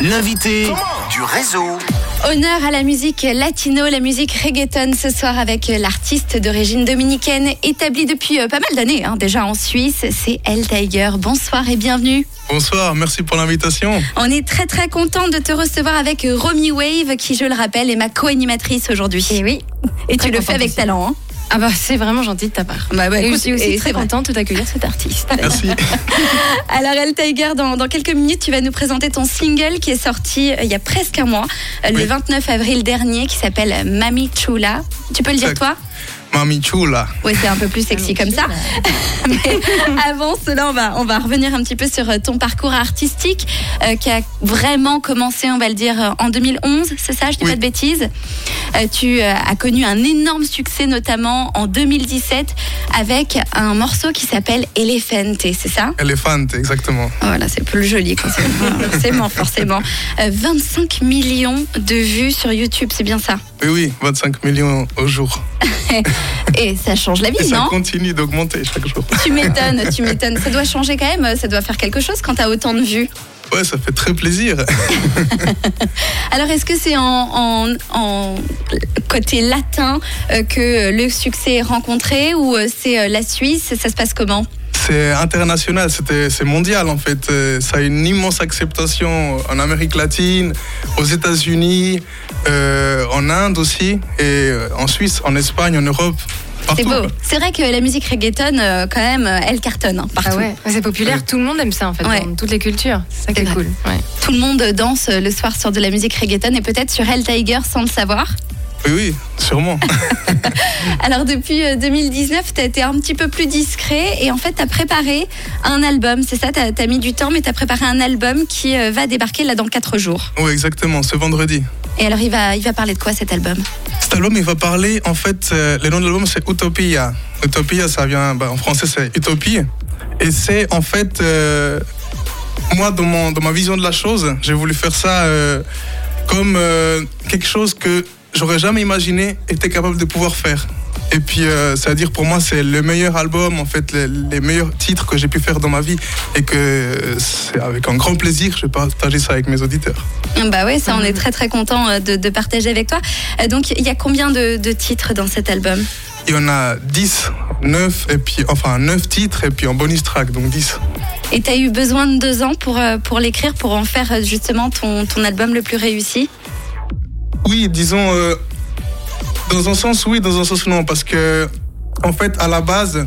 L'invité du réseau. Honneur à la musique latino, la musique reggaeton ce soir avec l'artiste d'origine dominicaine établie depuis euh, pas mal d'années hein, déjà en Suisse, c'est El Tiger. Bonsoir et bienvenue. Bonsoir, merci pour l'invitation. On est très très content de te recevoir avec Romy Wave qui je le rappelle est ma co-animatrice aujourd'hui. Et oui. Et Très tu le fais avec aussi. talent. hein. Ah bah c'est vraiment gentil de ta part. Bah, bah, et écoute, je suis aussi et très contente d'accueillir cet artiste. Merci. Alors El Tiger, dans, dans quelques minutes, tu vas nous présenter ton single qui est sorti euh, il y a presque un mois, euh, le Oui. 29 avril dernier, qui s'appelle Mami Chula. Tu peux le dire toi? Mami Chula. Oui, c'est un peu plus sexy comme ça. Mais avant cela, on va, on va revenir un petit peu sur euh, ton parcours artistique euh, qui a vraiment commencé, on va le dire, euh, en 2011, c'est ça, je dis Oui. pas de bêtises. Euh, tu euh, as connu un énorme succès, notamment en 2017, avec un morceau qui s'appelle Elephante, c'est ça? Elephant, exactement. Voilà, c'est plus joli, quand c'est- forcément, forcément. Euh, 25 millions de vues sur YouTube, c'est bien ça? Oui, oui, 25 millions au jour. Et ça change la vie, Et ça non continue d'augmenter chaque jour. Tu m'étonnes, tu m'étonnes. Ça doit changer quand même, ça doit faire quelque chose quand t'as autant de vues. Ouais, ça fait très plaisir. Alors, est-ce que c'est en, en- en côté latin euh, que le succès est rencontré ou euh, c'est euh, la Suisse? Ça se passe comment? C'est international, c'était- c'est mondial en fait. Euh, Ça a une immense acceptation en Amérique latine, aux États-Unis, euh, en Inde aussi, et euh, en Suisse, en Espagne, en Europe. C'est beau. C'est vrai que la musique reggaeton, euh, quand même, elle cartonne hein, partout. Ah ouais, c'est populaire, tout le monde aime ça en fait, Ouais. dans toutes les cultures. C'est ça qui C'est est cool. Ouais. Tout le monde danse le soir sur de la musique reggaeton et peut-être sur El Tiger sans le savoir. Oui, oui, sûrement. Alors depuis euh, 2019, tu as été un petit peu plus discret et en fait tu as préparé un album, c'est ça, tu as, mis du temps mais tu as préparé un album qui euh, va débarquer là dans 4 jours. oui, exactement, ce vendredi. Et alors il va, il va parler de quoi cet album? Cet album, il va parler, en fait, euh, le nom de l'album, c'est Utopia. Utopia, ça vient, bah, en français, c'est Utopie. Et c'est, en fait, euh, moi, dans, mon, dans ma vision de la chose, j'ai voulu faire ça euh, comme quelque chose que j'aurais jamais imaginé était capable de pouvoir faire. Et puis, euh, c'est-à-dire, pour moi, c'est le meilleur album, en fait, les, les meilleurs titres que j'ai pu faire dans ma vie. Et que euh, c'est avec un grand plaisir que je vais partager ça avec mes auditeurs. Bah ouais, ça on est très très content euh, de, de partager avec toi. Donc il y a combien de, de titres dans cet album? Il y en a 10, 9, et puis, enfin 9 titres, et puis en bonus track, donc 10. Et tu as eu besoin de deux ans pour, pour l'écrire, pour en faire justement ton, ton album le plus réussi? Oui, disons, euh, dans un sens oui, dans un sens non, parce que, en fait, à la base,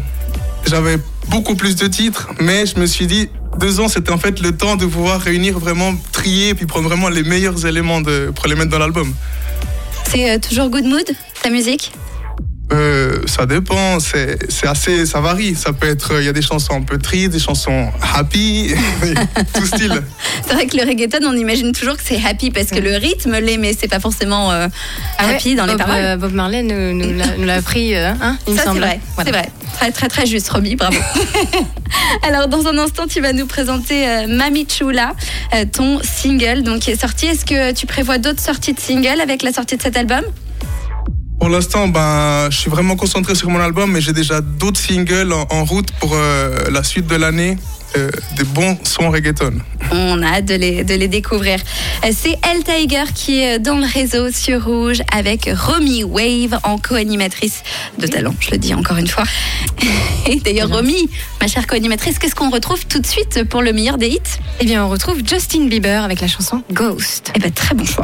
j'avais beaucoup plus de titres, mais je me suis dit, deux ans, c'était en fait le temps de pouvoir réunir vraiment, trier, puis prendre vraiment les meilleurs éléments pour les mettre dans l'album. C'est euh, toujours good mood, ta musique? Euh, ça dépend, c'est assez, ça varie. Ça peut être, il y a des chansons un peu tristes, des chansons happy, tout style. C'est vrai que le reggaeton, on imagine toujours que c'est happy parce que le rythme l'est, mais c'est pas forcément euh, Ah ouais, happy dans les Bob, paroles. euh, Bob Marley nous, nous l'a- euh, hein, il me c'est semble. vrai, Voilà. c'est vrai. Très, très, très juste, Romy, bravo. Alors, dans un instant, tu vas nous présenter euh, Mami Chula, euh, ton single donc, qui est sorti. Est-ce que tu prévois d'autres sorties de singles avec la sortie de cet album? Pour l'instant, ben, je suis vraiment concentré sur mon album, mais j'ai déjà d'autres singles en, en route pour euh, la suite de l'année. euh, des bons sons reggaeton. On a hâte de les, de les découvrir. Euh, C'est El Tiger qui est dans le réseau sur Rouge avec Romy Wave en co-animatrice de talent, je le dis encore une fois. Et d'ailleurs, Romy, ma chère co-animatrice, qu'est-ce qu'on retrouve tout de suite pour le meilleur des hits? Eh bien, on retrouve Justin Bieber avec la chanson Ghost. Eh ben, très bon choix.